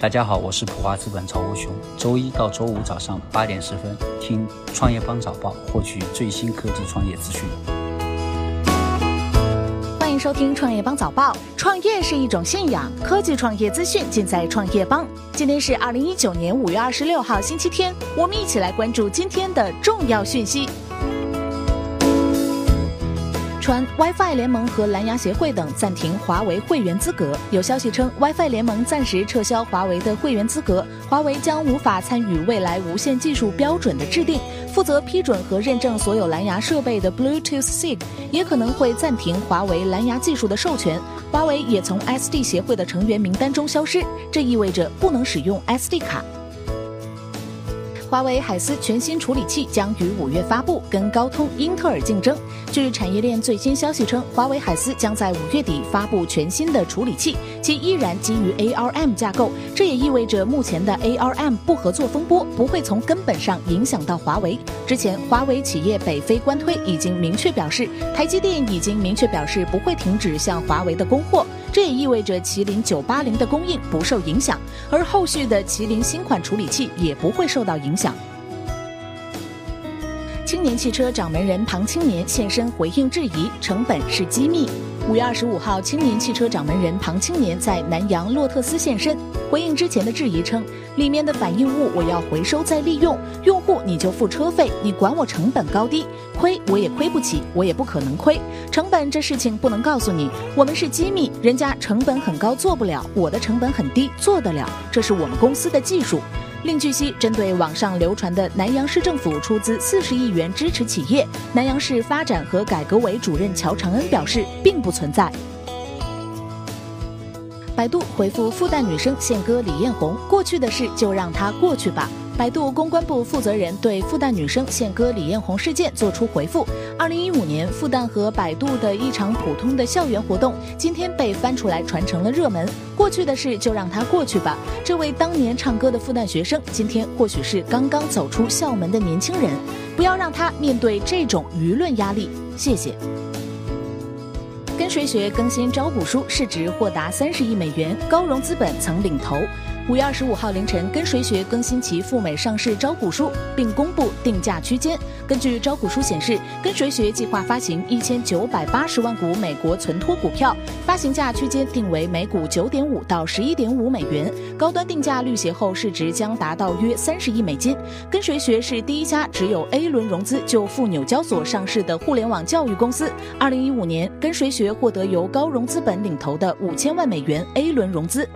大家好，我是普华资本曹国雄。周一到周五早上八点十分，听创业邦早报，获取最新科技创业资讯。欢迎收听创业邦早报。创业是一种信仰，科技创业资讯尽在创业邦。今天是二零一九年五月二十六号，星期天。我们一起来关注今天的重要讯息。传 WiFi 联盟和蓝牙协会等暂停华为会员资格。有消息称，WiFi 联盟暂时撤销华为的会员资格，华为将无法参与未来无线技术标准的制定。负责批准和认证所有蓝牙设备的 Bluetooth SIG 也可能会暂停华为蓝牙技术的授权。华为也从 SD 协会的成员名单中消失，这意味着不能使用 SD 卡。华为海思全新处理器将于五月发布，跟高通、英特尔竞争。据产业链最新消息称，华为海思将在五月底发布全新的处理器，其依然基于 ARM 架构。这也意味着目前的 ARM 不合作风波不会从根本上影响到华为。之前，华为企业北非官推已经明确表示，台积电已经明确表示不会停止向华为的供货。这也意味着麒麟九八零的供应不受影响，而后续的麒麟新款处理器也不会受到影响。青年汽车掌门人庞青年现身回应质疑，成本是机密。五月二十五号，青年汽车掌门人庞青年在南阳洛特斯现身，回应之前的质疑称，里面的反应物我要回收再利用，用户你就付车费，你管我成本高低，亏我也亏不起，我也不可能亏，成本这事情不能告诉你，我们是机密，人家成本很高做不了，我的成本很低做得了，这是我们公司的技术。另据悉，针对网上流传的南阳市政府出资四十亿元支持企业，南阳市发展和改革委主任乔长恩表示，并不存在。百度回复复旦女生献歌李彦宏，过去的事就让它过去吧。百度公关部负责人对复旦女生献歌李彦宏事件作出回复：二零一五年复旦和百度的一场普通的校园活动，今天被翻出来传成了热门。过去的事就让它过去吧。这位当年唱歌的复旦学生，今天或许是刚刚走出校门的年轻人，不要让他面对这种舆论压力。谢谢。跟谁学更新招股书，市值或达三十亿美元，高融资本曾领投。五月二十五号凌晨，跟谁学更新其赴美上市招股书，并公布定价区间。根据招股书显示，跟谁学计划发行一千九百八十万股美国存托股票，发行价区间定为每股九点五到十一点五美元，高端定价绿写后市值将达到约三十亿美金。跟谁学是第一家只有 A 轮融资就赴纽交所上市的互联网教育公司。二零一五年，跟谁学获得由高融资本领投的五千万美元 A 轮融资。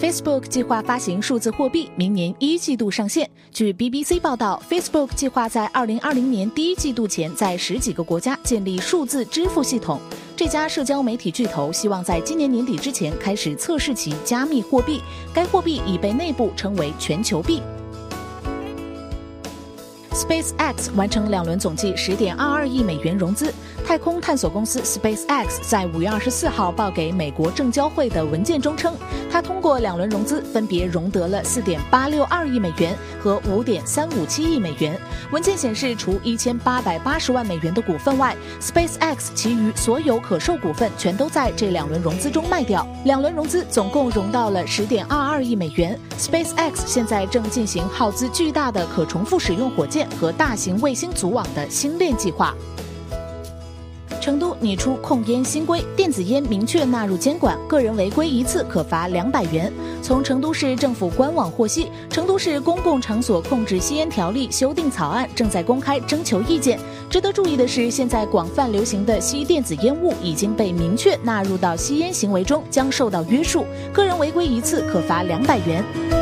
Facebook 计划发行数字货币，明年一季度上线。据 BBC 报道，Facebook 计划在2020年第一季度前，在十几个国家建立数字支付系统。这家社交媒体巨头希望在今年年底之前开始测试其加密货币，该货币已被内部称为“全球币”。SpaceX 完成两轮总计十点二二亿美元融资。太空探索公司 SpaceX 在五月二十四号报给美国证交会的文件中称，它通过两轮融资分别融得了四点八六二亿美元和五点三五七亿美元。文件显示，除一千八百八十万美元的股份外，SpaceX 其余所有可售股份全都在这两轮融资中卖掉。两轮融资总共融到了十点二二亿美元。SpaceX 现在正进行耗资巨大的可重复使用火箭。和大型卫星组网的星链计划。成都拟出控烟新规，电子烟明确纳入监管，个人违规一次可罚两百元。从成都市政府官网获悉，成都市公共场所控制吸烟条例修订草案正在公开征求意见。值得注意的是，现在广泛流行的吸电子烟雾已经被明确纳入到吸烟行为中，将受到约束，个人违规一次可罚两百元。